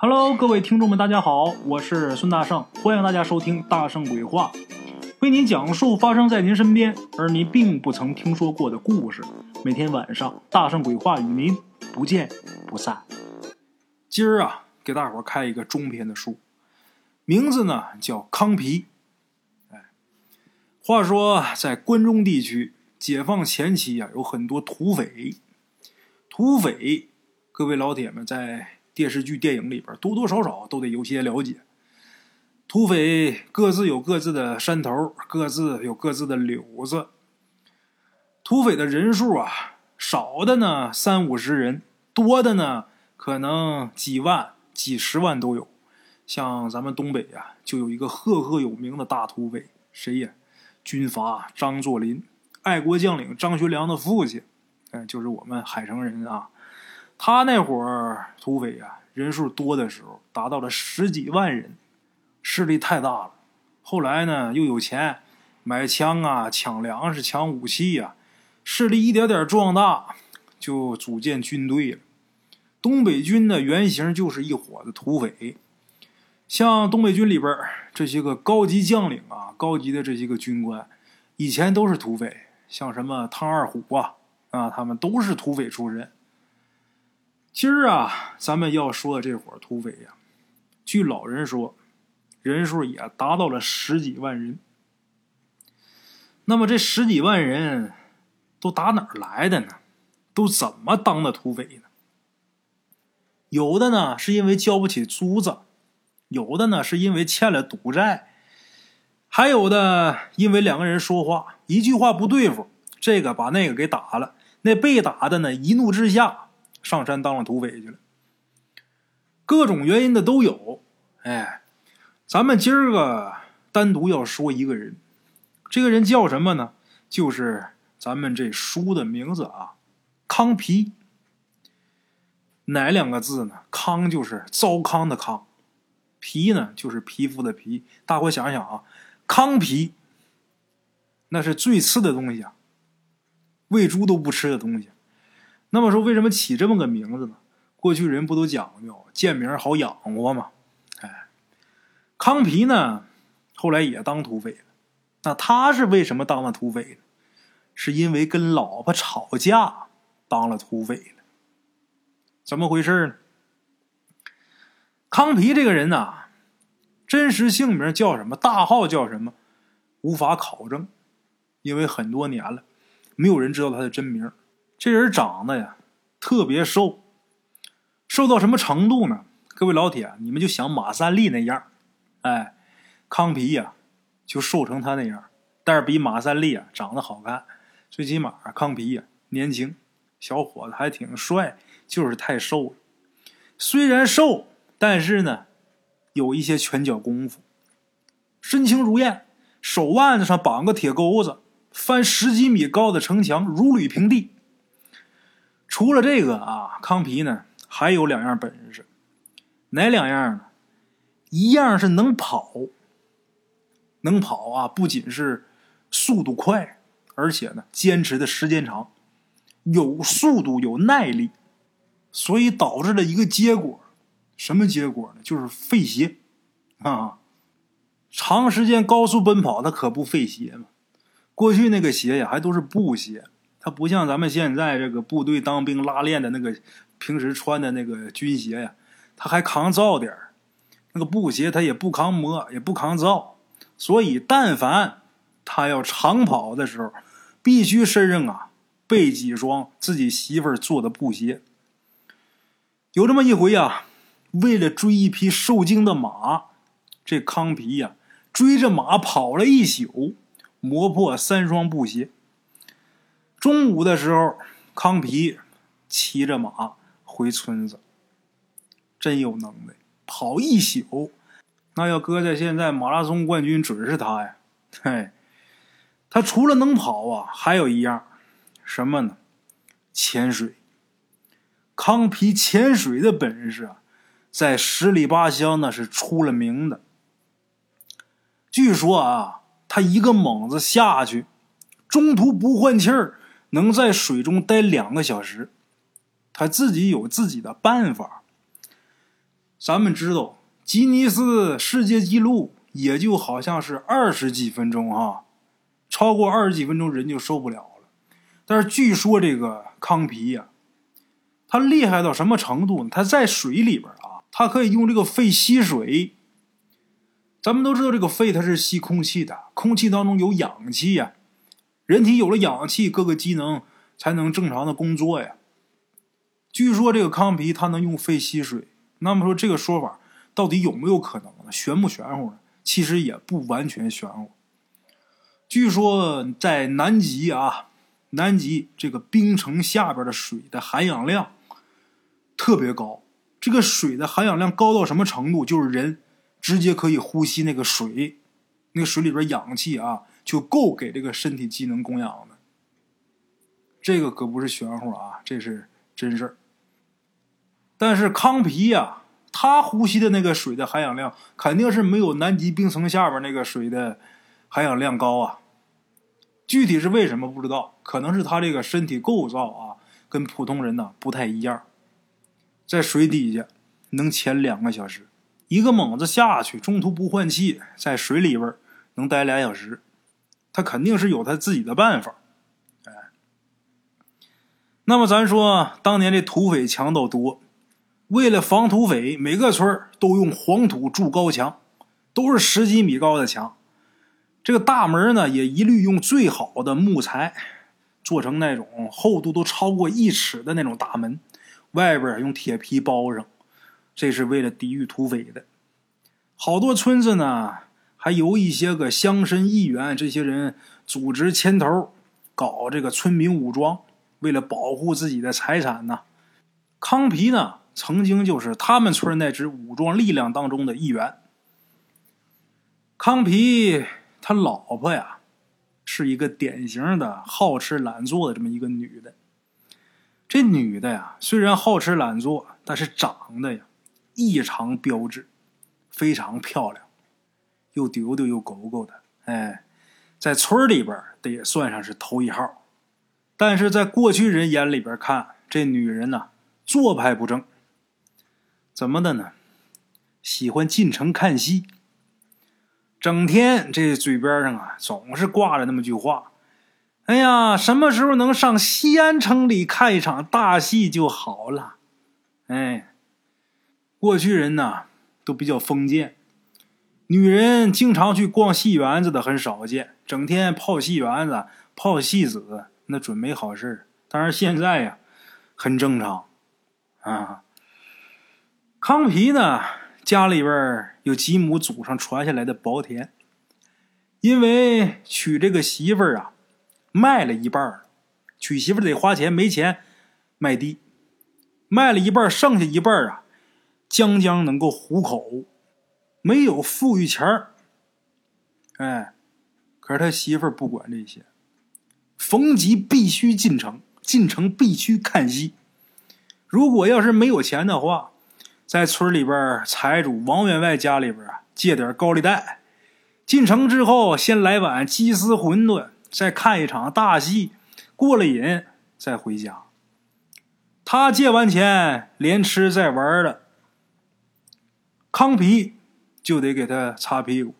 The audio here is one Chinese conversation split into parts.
Hello，各位听众们，大家好，我是孙大圣，欢迎大家收听《大圣鬼话》，为您讲述发生在您身边而您并不曾听说过的故事。每天晚上，《大圣鬼话》与您不见不散。今儿啊，给大伙开一个中篇的书，名字呢叫《康皮》。哎，话说在关中地区，解放前期啊，有很多土匪。土匪，各位老铁们在。电视剧、电影里边多多少少都得有些了解。土匪各自有各自的山头，各自有各自的柳子。土匪的人数啊，少的呢三五十人，多的呢可能几万、几十万都有。像咱们东北呀，就有一个赫赫有名的大土匪，谁呀？军阀张作霖，爱国将领张学良的父亲，嗯，就是我们海城人啊。他那会儿土匪呀，人数多的时候达到了十几万人，势力太大了。后来呢，又有钱买枪啊、抢粮食、抢武器呀，势力一点点壮大，就组建军队了。东北军的原型就是一伙子土匪，像东北军里边这些个高级将领啊、高级的这些个军官，以前都是土匪，像什么汤二虎啊啊，他们都是土匪出身。今儿啊，咱们要说的这伙土匪呀，据老人说，人数也达到了十几万人。那么这十几万人都打哪儿来的呢？都怎么当的土匪呢？有的呢是因为交不起租子，有的呢是因为欠了赌债，还有的因为两个人说话一句话不对付，这个把那个给打了，那被打的呢一怒之下。上山当了土匪去了，各种原因的都有。哎，咱们今儿个单独要说一个人，这个人叫什么呢？就是咱们这书的名字啊，康皮。哪两个字呢？康就是糟糠的糠，皮呢就是皮肤的皮。大伙想想啊，糠皮那是最次的东西啊，喂猪都不吃的东西。那么说，为什么起这么个名字呢？过去人不都讲究见名好养活吗？哎，康皮呢，后来也当土匪了。那他是为什么当了土匪呢？是因为跟老婆吵架当了土匪了。怎么回事呢？康皮这个人呐，真实姓名叫什么？大号叫什么？无法考证，因为很多年了，没有人知道他的真名。这人长得呀特别瘦，瘦到什么程度呢？各位老铁，你们就想马三立那样，哎，康皮呀就瘦成他那样，但是比马三立啊长得好看，最起码康皮呀年轻，小伙子还挺帅，就是太瘦了。虽然瘦，但是呢有一些拳脚功夫，身轻如燕，手腕子上绑个铁钩子，翻十几米高的城墙如履平地。除了这个啊，康皮呢还有两样本事，哪两样呢？一样是能跑，能跑啊，不仅是速度快，而且呢坚持的时间长，有速度有耐力，所以导致了一个结果，什么结果呢？就是费鞋啊！长时间高速奔跑，它可不费鞋嘛。过去那个鞋呀，还都是布鞋。它不像咱们现在这个部队当兵拉练的那个平时穿的那个军鞋呀，它还抗造点那个布鞋它也不抗磨，也不抗造，所以但凡他要长跑的时候，必须身上啊备几双自己媳妇儿做的布鞋。有这么一回啊，为了追一匹受惊的马，这康皮呀追着马跑了一宿，磨破三双布鞋。中午的时候，康皮骑着马回村子，真有能耐，跑一宿。那要搁在现在，马拉松冠军准是他呀！嘿，他除了能跑啊，还有一样，什么呢？潜水。康皮潜水的本事啊，在十里八乡那是出了名的。据说啊，他一个猛子下去，中途不换气儿。能在水中待两个小时，他自己有自己的办法。咱们知道吉尼斯世界纪录也就好像是二十几分钟啊，超过二十几分钟人就受不了了。但是据说这个康皮呀，他厉害到什么程度呢？他在水里边啊，他可以用这个肺吸水。咱们都知道这个肺它是吸空气的，空气当中有氧气呀，人体有了氧气，各个机能才能正常的工作呀。据说这个康皮它能用肺吸水，那么说这个说法到底有没有可能呢？玄不玄乎呢？其实也不完全玄乎。据说在南极啊，南极这个冰层下边的水的含氧量特别高，这个水的含氧量高到什么程度？就是人。直接可以呼吸那个水，那个水里边氧气啊，就够给这个身体机能供养的。这个可不是玄乎啊，这是真事儿。但是康皮呀，他呼吸的那个水的含氧量肯定是没有南极冰层下边那个水的含氧量高啊。具体是为什么不知道，可能是他这个身体构造啊，跟普通人呢不太一样，在水底下能潜两个小时。一个猛子下去，中途不换气，在水里边能待俩小时，他肯定是有他自己的办法。哎，那么咱说，当年这土匪强盗多，为了防土匪，每个村都用黄土筑高墙，都是十几米高的墙。这个大门呢，也一律用最好的木材做成那种厚度都超过一尺的那种大门，外边用铁皮包上。这是为了抵御土匪的，好多村子呢，还由一些个乡绅议员这些人组织牵头，搞这个村民武装，为了保护自己的财产呢。康皮呢，曾经就是他们村那支武装力量当中的一员。康皮他老婆呀，是一个典型的好吃懒做的这么一个女的。这女的呀，虽然好吃懒做，但是长得呀。异常标致，非常漂亮，又丢丢又狗狗的，哎，在村里边得也算上是头一号。但是在过去人眼里边看，这女人呐，做派不正。怎么的呢？喜欢进城看戏，整天这嘴边上啊，总是挂着那么句话：“哎呀，什么时候能上西安城里看一场大戏就好了。”哎。过去人呐都比较封建，女人经常去逛戏园子的很少见，整天泡戏园子、泡戏子，那准没好事但是现在呀，很正常啊。康皮呢家里边有几亩祖上传下来的薄田，因为娶这个媳妇儿啊，卖了一半娶媳妇得花钱，没钱卖地，卖了一半剩下一半啊。将将能够糊口，没有富裕钱儿。哎，可是他媳妇儿不管这些，逢集必须进城，进城必须看戏。如果要是没有钱的话，在村里边财主王员外家里边啊借点高利贷，进城之后先来碗鸡丝馄饨，再看一场大戏，过了瘾再回家。他借完钱连吃再玩的。康皮就得给他擦屁股，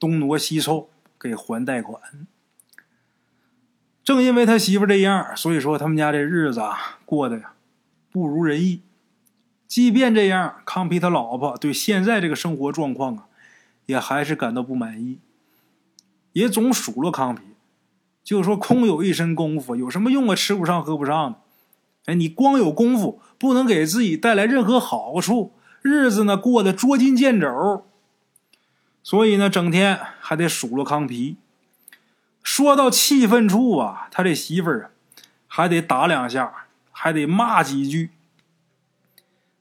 东挪西凑给还贷款。正因为他媳妇这样，所以说他们家这日子啊过得呀不如人意。即便这样，康皮他老婆对现在这个生活状况啊，也还是感到不满意，也总数落康皮，就说空有一身功夫有什么用啊？吃不上喝不上的。哎，你光有功夫，不能给自己带来任何好处。日子呢过得捉襟见肘，所以呢整天还得数落康皮。说到气愤处啊，他这媳妇儿还得打两下，还得骂几句，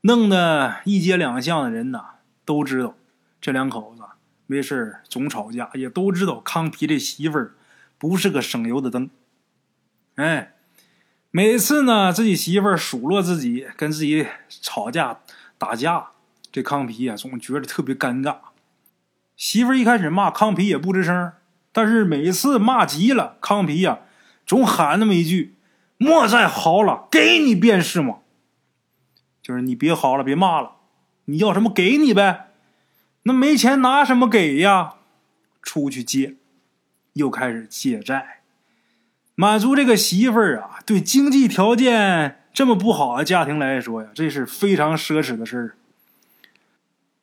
弄得一街两巷的人呐都知道这两口子没事总吵架，也都知道康皮这媳妇儿不是个省油的灯。哎，每次呢自己媳妇儿数落自己，跟自己吵架。打架，这康皮呀总觉得特别尴尬。媳妇一开始骂康皮也不吱声，但是每次骂急了，康皮呀总喊那么一句：“莫再嚎了，给你便是嘛。”就是你别嚎了，别骂了，你要什么给你呗。那没钱拿什么给呀？出去借，又开始借债，满足这个媳妇儿啊。对经济条件这么不好的家庭来说呀，这是非常奢侈的事儿。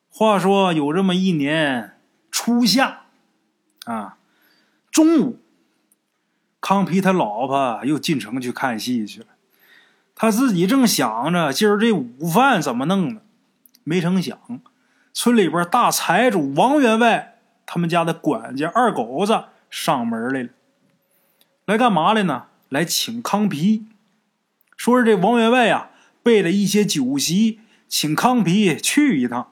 话说有这么一年初夏，啊，中午，康皮他老婆又进城去看戏去了。他自己正想着今儿这午饭怎么弄呢，没成想。村里边大财主王员外，他们家的管家二狗子上门来了，来干嘛来呢？来请康皮，说是这王员外呀备了一些酒席，请康皮去一趟。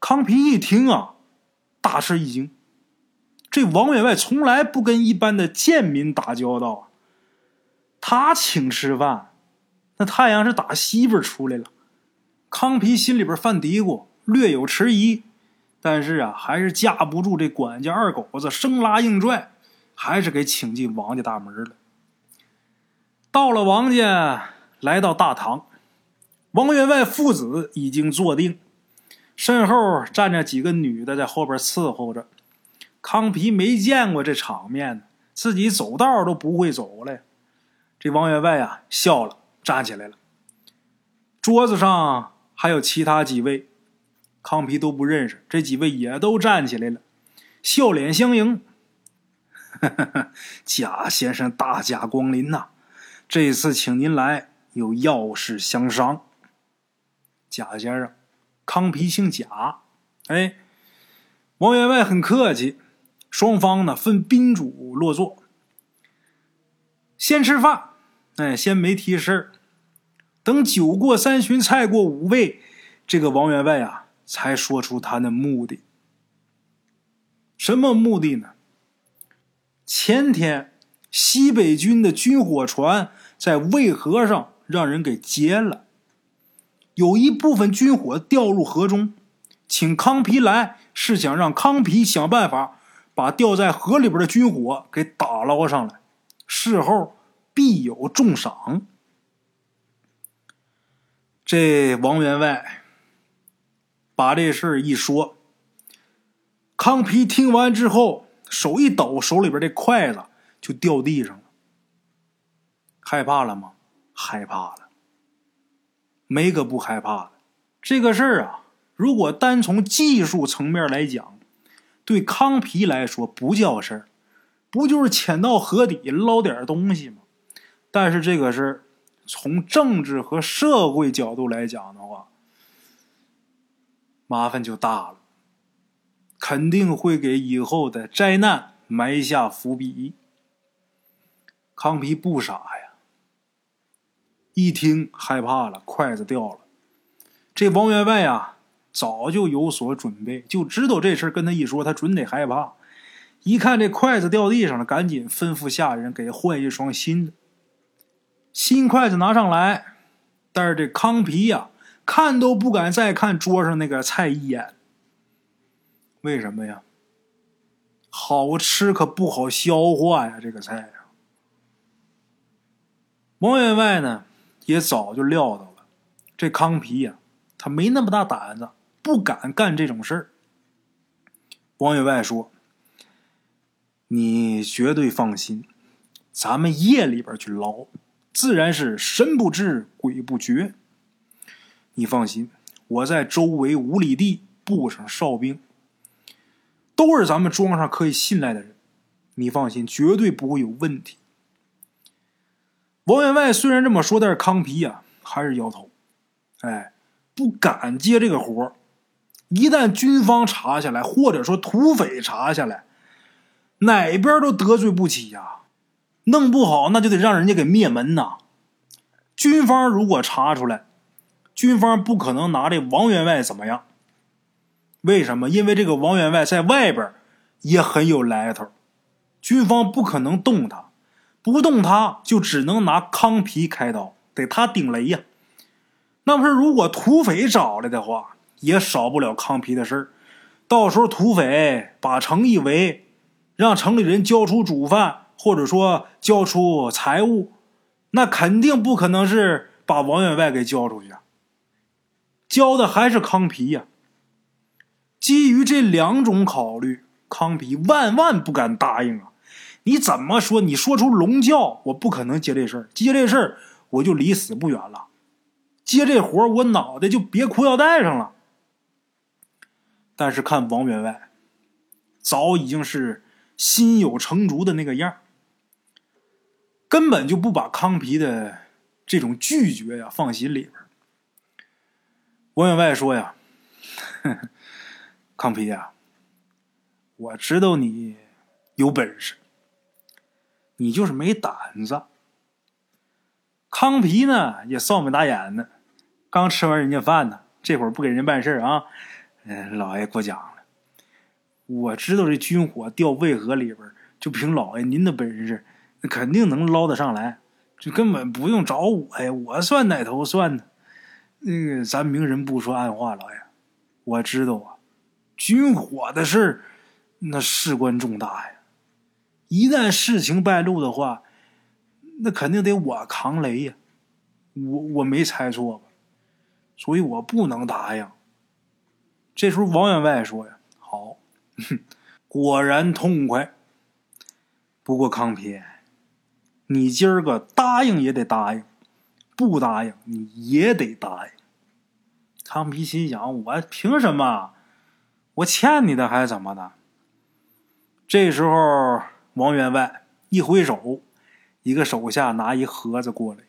康皮一听啊，大吃一惊，这王员外从来不跟一般的贱民打交道啊，他请吃饭，那太阳是打西边出来了。康皮心里边犯嘀咕。略有迟疑，但是啊，还是架不住这管家二狗子生拉硬拽，还是给请进王家大门了。到了王家，来到大堂，王员外父子已经坐定，身后站着几个女的在后边伺候着。康皮没见过这场面，自己走道都不会走了。这王员外啊，笑了，站起来了。桌子上还有其他几位。康皮都不认识，这几位也都站起来了，笑脸相迎。贾先生大驾光临呐！这次请您来，有要事相商。贾先生，康皮姓贾。哎，王员外很客气。双方呢分宾主落座，先吃饭。哎，先没提事儿。等酒过三巡，菜过五味，这个王员外啊。才说出他的目的。什么目的呢？前天西北军的军火船在渭河上让人给劫了，有一部分军火掉入河中，请康皮来是想让康皮想办法把掉在河里边的军火给打捞上来，事后必有重赏。这王员外。把这事儿一说，康皮听完之后，手一抖，手里边这筷子就掉地上了。害怕了吗？害怕了。没个不害怕的。这个事儿啊，如果单从技术层面来讲，对康皮来说不叫事儿，不就是潜到河底捞点东西吗？但是这个事儿，从政治和社会角度来讲的话，麻烦就大了，肯定会给以后的灾难埋下伏笔。康皮不傻呀，一听害怕了，筷子掉了。这王员外啊，早就有所准备，就知道这事跟他一说，他准得害怕。一看这筷子掉地上了，赶紧吩咐下人给换一双新的。新筷子拿上来，但是这康皮呀。看都不敢再看桌上那个菜一眼。为什么呀？好吃可不好消化呀，这个菜呀。王员外呢，也早就料到了，这康皮呀，他没那么大胆子，不敢干这种事儿。王员外说：“你绝对放心，咱们夜里边去捞，自然是神不知鬼不觉。”你放心，我在周围五里地布上哨兵，都是咱们庄上可以信赖的人。你放心，绝对不会有问题。王员外虽然这么说，但是康皮呀还是摇头，哎，不敢接这个活儿一旦军方查下来，或者说土匪查下来，哪边都得罪不起呀。弄不好那就得让人家给灭门呐。军方如果查出来，军方不可能拿这王员外怎么样？为什么？因为这个王员外在外边也很有来头，军方不可能动他，不动他就只能拿康皮开刀，得他顶雷呀。那不是如果土匪找来的话，也少不了康皮的事儿。到时候土匪把城一围，让城里人交出主犯，或者说交出财物，那肯定不可能是把王员外给交出去啊。交的还是康皮呀。基于这两种考虑，康皮万万不敢答应啊！你怎么说？你说出龙教，我不可能接这事儿，接这事儿我就离死不远了。接这活我脑袋就别裤腰带上了。但是看王员外，早已经是心有成竹的那个样根本就不把康皮的这种拒绝呀放心里边。王员外说呀：“ 康皮呀，我知道你有本事，你就是没胆子。”康皮呢也臊眉打眼的，刚吃完人家饭呢，这会儿不给人办事啊。嗯，老爷过奖了。我知道这军火掉渭河里边，就凭老爷您的本事，那肯定能捞得上来，就根本不用找我呀。我算哪头算呢？那个，咱明人不说暗话，老爷，我知道啊。军火的事儿，那事关重大呀。一旦事情败露的话，那肯定得我扛雷呀。我我没猜错吧？所以我不能答应。这时候，王员外说：“呀，好，果然痛快。不过康皮，你今儿个答应也得答应，不答应你也得答应。”康皮心想：“我凭什么？我欠你的还是怎么的？”这时候，王员外一挥手，一个手下拿一盒子过来。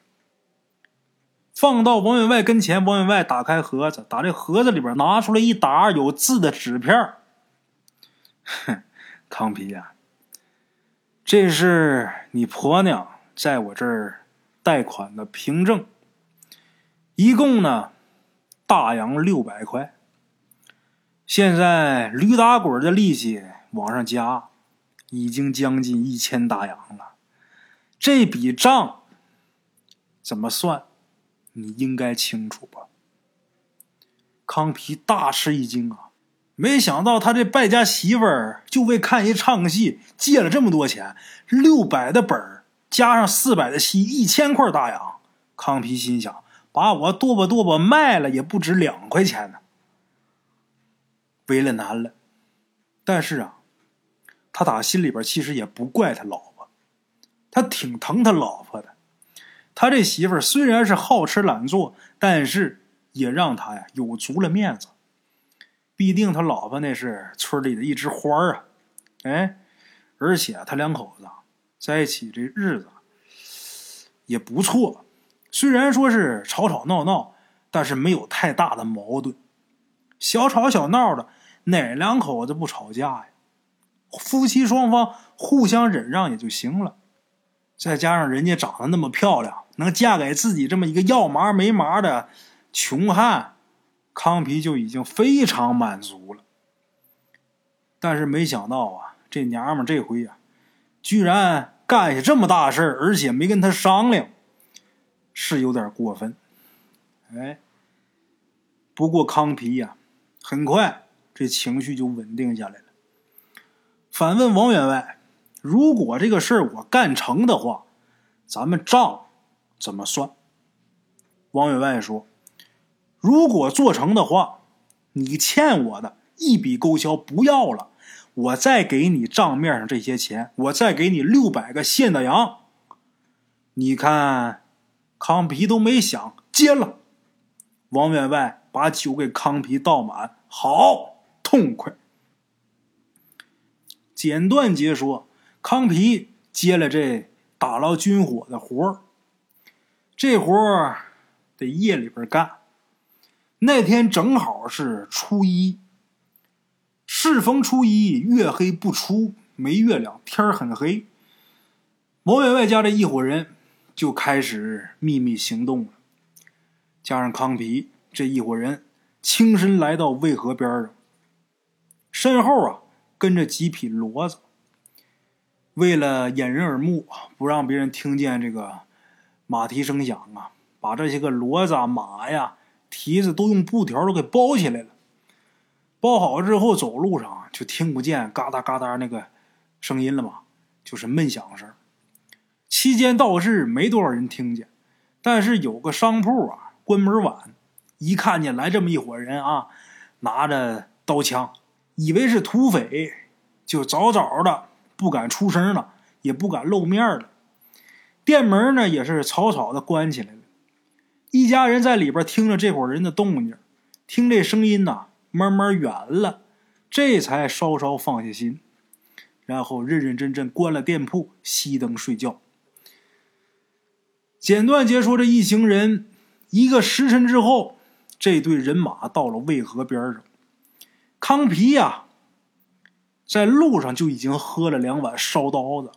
放到王员外跟前，王员外打开盒子，打这盒子里边拿出来一沓有字的纸片哼，康皮呀，这是你婆娘在我这儿贷款的凭证，一共呢大洋六百块。现在驴打滚的利息往上加，已经将近一千大洋了。这笔账怎么算？你应该清楚吧？康皮大吃一惊啊！没想到他这败家媳妇儿就为看一唱戏借了这么多钱，六百的本儿加上四百的戏，一千块大洋。康皮心想：把我剁吧剁吧卖了也不值两块钱呢。为了难了，但是啊，他打心里边其实也不怪他老婆，他挺疼他老婆的。他这媳妇儿虽然是好吃懒做，但是也让他呀有足了面子。毕竟他老婆那是村里的一枝花啊，哎，而且他两口子在一起这日子也不错。虽然说是吵吵闹闹，但是没有太大的矛盾。小吵小闹的，哪两口子不吵架呀？夫妻双方互相忍让也就行了。再加上人家长得那么漂亮，能嫁给自己这么一个要麻没麻的穷汉，康皮就已经非常满足了。但是没想到啊，这娘们这回啊，居然干下这么大事而且没跟他商量，是有点过分。哎，不过康皮呀，很快这情绪就稳定下来了，反问王员外。如果这个事儿我干成的话，咱们账怎么算？王员外说：“如果做成的话，你欠我的一笔勾销，不要了，我再给你账面上这些钱，我再给你六百个现大洋。你看，康皮都没想接了。王员外把酒给康皮倒满，好痛快。简短截说。”康皮接了这打捞军火的活儿，这活儿得夜里边干。那天正好是初一，适逢初一，月黑不出，没月亮，天很黑。王员外家这一伙人就开始秘密行动了，加上康皮这一伙人，轻身来到渭河边上，身后啊跟着几匹骡子。为了掩人耳目，不让别人听见这个马蹄声响啊，把这些个骡子、啊马呀、蹄子都用布条都给包起来了。包好之后，走路上就听不见嘎哒嘎哒那个声音了嘛，就是闷响声。期间倒是没多少人听见，但是有个商铺啊，关门晚，一看见来这么一伙人啊，拿着刀枪，以为是土匪，就早早的不敢出声了，也不敢露面了。店门呢也是草草的关起来了。一家人在里边听着这伙人的动静，听这声音呐，慢慢远了，这才稍稍放下心，然后认认真真关了店铺，熄灯睡觉。简短结束这一行人，一个时辰之后，这队人马到了渭河边上。康皮呀，在路上就已经喝了两碗烧刀子，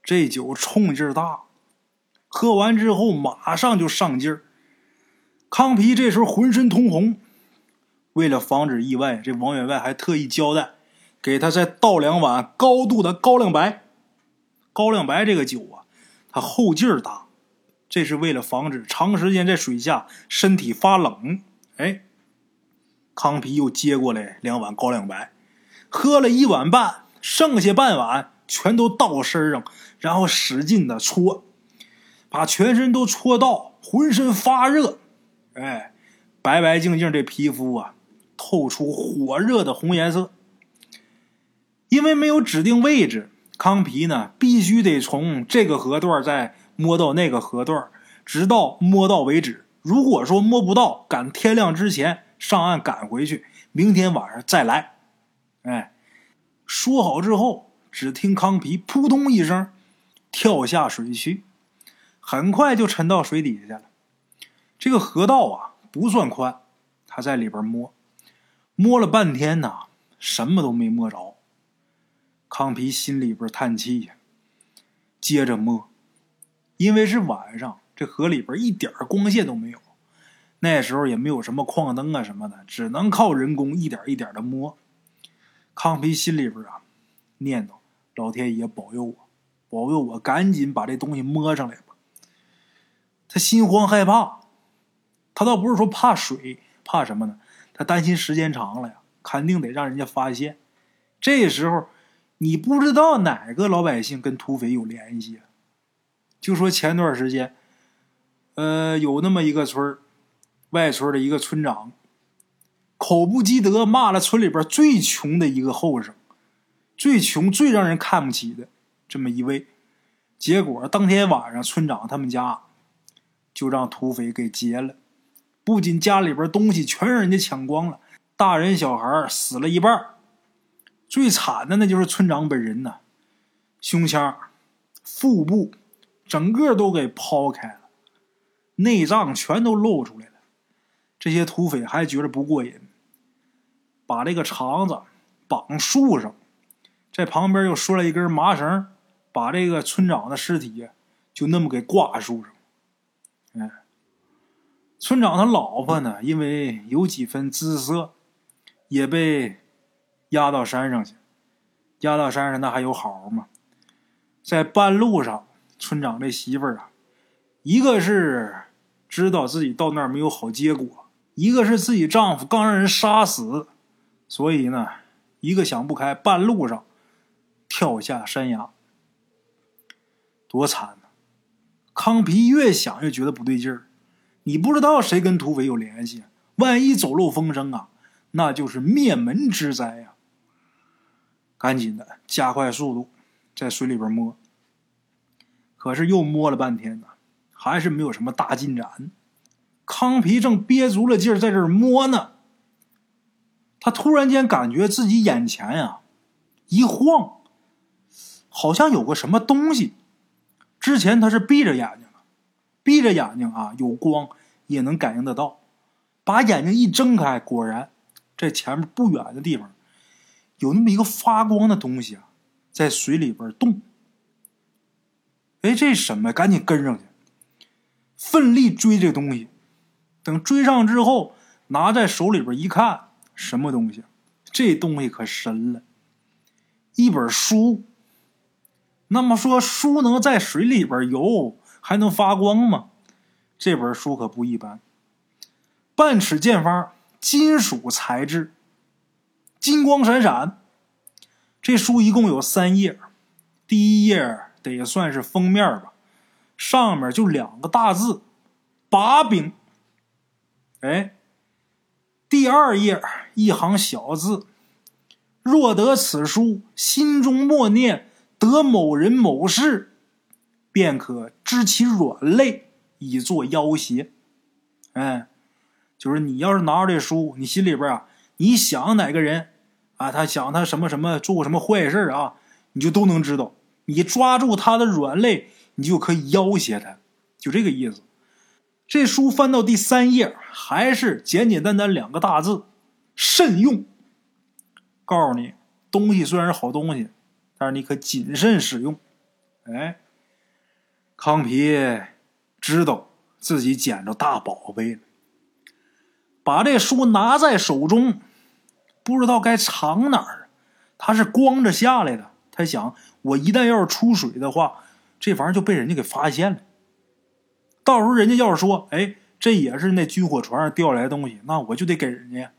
这酒冲劲儿大，喝完之后马上就上劲儿。康皮这时候浑身通红，为了防止意外，这王员外还特意交代，给他再倒两碗高度的高粱白。高粱白这个酒啊，它后劲儿大。这是为了防止长时间在水下身体发冷。哎，康皮又接过来两碗高粱白，喝了一碗半，剩下半碗全都倒身上，然后使劲的搓，把全身都搓到浑身发热。哎，白白净净这皮肤啊，透出火热的红颜色。因为没有指定位置，康皮呢必须得从这个河段再。摸到那个河段，直到摸到为止。如果说摸不到，赶天亮之前上岸赶回去，明天晚上再来。哎，说好之后，只听康皮扑通一声跳下水去，很快就沉到水底下了。这个河道啊不算宽，他在里边摸，摸了半天呐，什么都没摸着。康皮心里边叹气呀，接着摸。因为是晚上，这河里边一点光线都没有。那时候也没有什么矿灯啊什么的，只能靠人工一点一点的摸。康皮心里边啊，念叨：老天爷保佑我，保佑我赶紧把这东西摸上来吧。他心慌害怕，他倒不是说怕水，怕什么呢？他担心时间长了呀，肯定得让人家发现。这时候，你不知道哪个老百姓跟土匪有联系。就说前段时间，呃，有那么一个村外村的一个村长，口不积德，骂了村里边最穷的一个后生，最穷、最让人看不起的这么一位。结果当天晚上，村长他们家就让土匪给劫了，不仅家里边东西全让人家抢光了，大人小孩死了一半，最惨的那就是村长本人呐，胸腔、腹部。整个都给抛开了，内脏全都露出来了。这些土匪还觉得不过瘾，把这个肠子绑树上，在旁边又拴了一根麻绳，把这个村长的尸体就那么给挂树上。哎，村长他老婆呢，因为有几分姿色，也被押到山上去。押到山上那还有好吗？在半路上。村长这媳妇儿啊，一个是知道自己到那儿没有好结果，一个是自己丈夫刚让人杀死，所以呢，一个想不开，半路上跳下山崖，多惨呐！康皮越想越觉得不对劲儿，你不知道谁跟土匪有联系，万一走漏风声啊，那就是灭门之灾呀！赶紧的，加快速度，在水里边摸。可是又摸了半天呢，还是没有什么大进展。康皮正憋足了劲儿在这儿摸呢，他突然间感觉自己眼前呀一晃，好像有个什么东西。之前他是闭着眼睛的，闭着眼睛啊有光也能感应得到，把眼睛一睁开，果然在前面不远的地方有那么一个发光的东西啊，在水里边动。哎，这什么？赶紧跟上去，奋力追这东西。等追上之后，拿在手里边一看，什么东西？这东西可神了，一本书。那么说，书能在水里边游，还能发光吗？这本书可不一般，半尺见方，金属材质，金光闪闪。这书一共有三页，第一页。得算是封面吧，上面就两个大字“把柄”。哎，第二页一行小字：“若得此书，心中默念得某人某事，便可知其软肋，以作要挟。”哎，就是你要是拿着这书，你心里边啊，你想哪个人啊，他想他什么什么做过什么坏事啊，你就都能知道。你抓住他的软肋，你就可以要挟他，就这个意思。这书翻到第三页，还是简简单单两个大字：慎用。告诉你，东西虽然是好东西，但是你可谨慎使用。哎，康皮知道自己捡着大宝贝了，把这书拿在手中，不知道该藏哪儿。他是光着下来的，他想，我一旦要是出水的话，这玩意儿就被人家给发现了。到时候人家要是说，哎，这也是那军火船上掉下来的东西，那我就得给人家。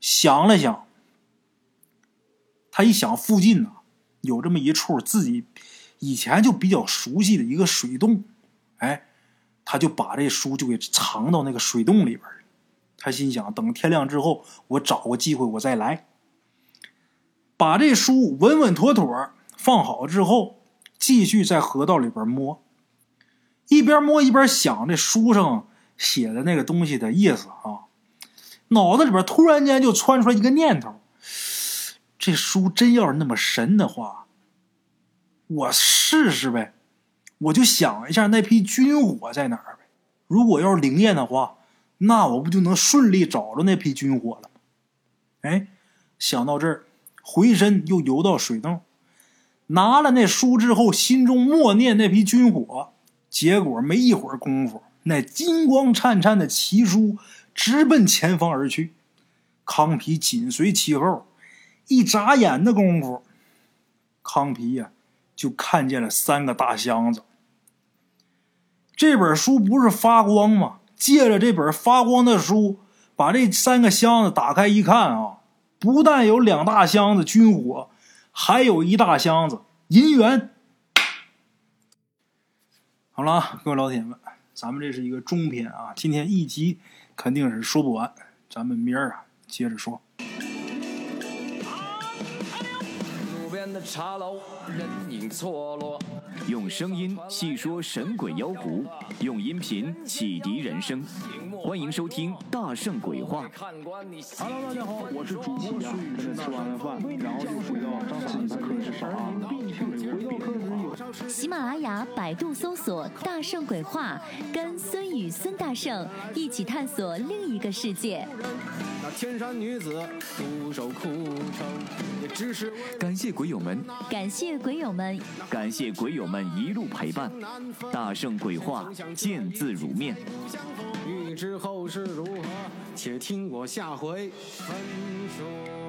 想了想，他一想，附近呢有这么一处自己以前就比较熟悉的一个水洞，哎，他就把这书就给藏到那个水洞里边他心想，等天亮之后，我找个机会我再来。把这书稳稳妥妥放好之后，继续在河道里边摸。一边摸一边想这书上写的那个东西的意思啊，脑子里边突然间就窜出来一个念头：这书真要是那么神的话，我试试呗！我就想一下那批军火在哪儿呗。如果要是灵验的话，那我不就能顺利找着那批军火了吗？哎，想到这儿，回身又游到水洞，拿了那书之后，心中默念那批军火。结果没一会儿功夫，那金光灿灿的奇书直奔前方而去。康皮紧随其后，一眨眼的功夫，康皮呀就看见了三个大箱子。这本书不是发光吗？借着这本发光的书，把这三个箱子打开一看啊，不但有两大箱子军火，还有一大箱子银元。好了啊，各位老铁们，咱们这是一个中篇啊，今天一集肯定是说不完，咱们明儿啊接着说。的茶楼，人影错落用声音细说神鬼妖狐，用音频启迪人生，欢迎收听《大圣鬼话》。Hello，大家好，我是主播孙宇，吃完了饭，然后就回到张三的课室上啊，并且回到课室有喜马拉雅、百度搜索“大圣鬼话”，跟孙宇、孙大圣一起探索另一个世界。那天山女子独守空城，也只是感谢鬼友们，感谢鬼友们，感谢鬼友们。们一路陪伴，大圣鬼话，见字如面。欲知后事如何，且听我下回分说。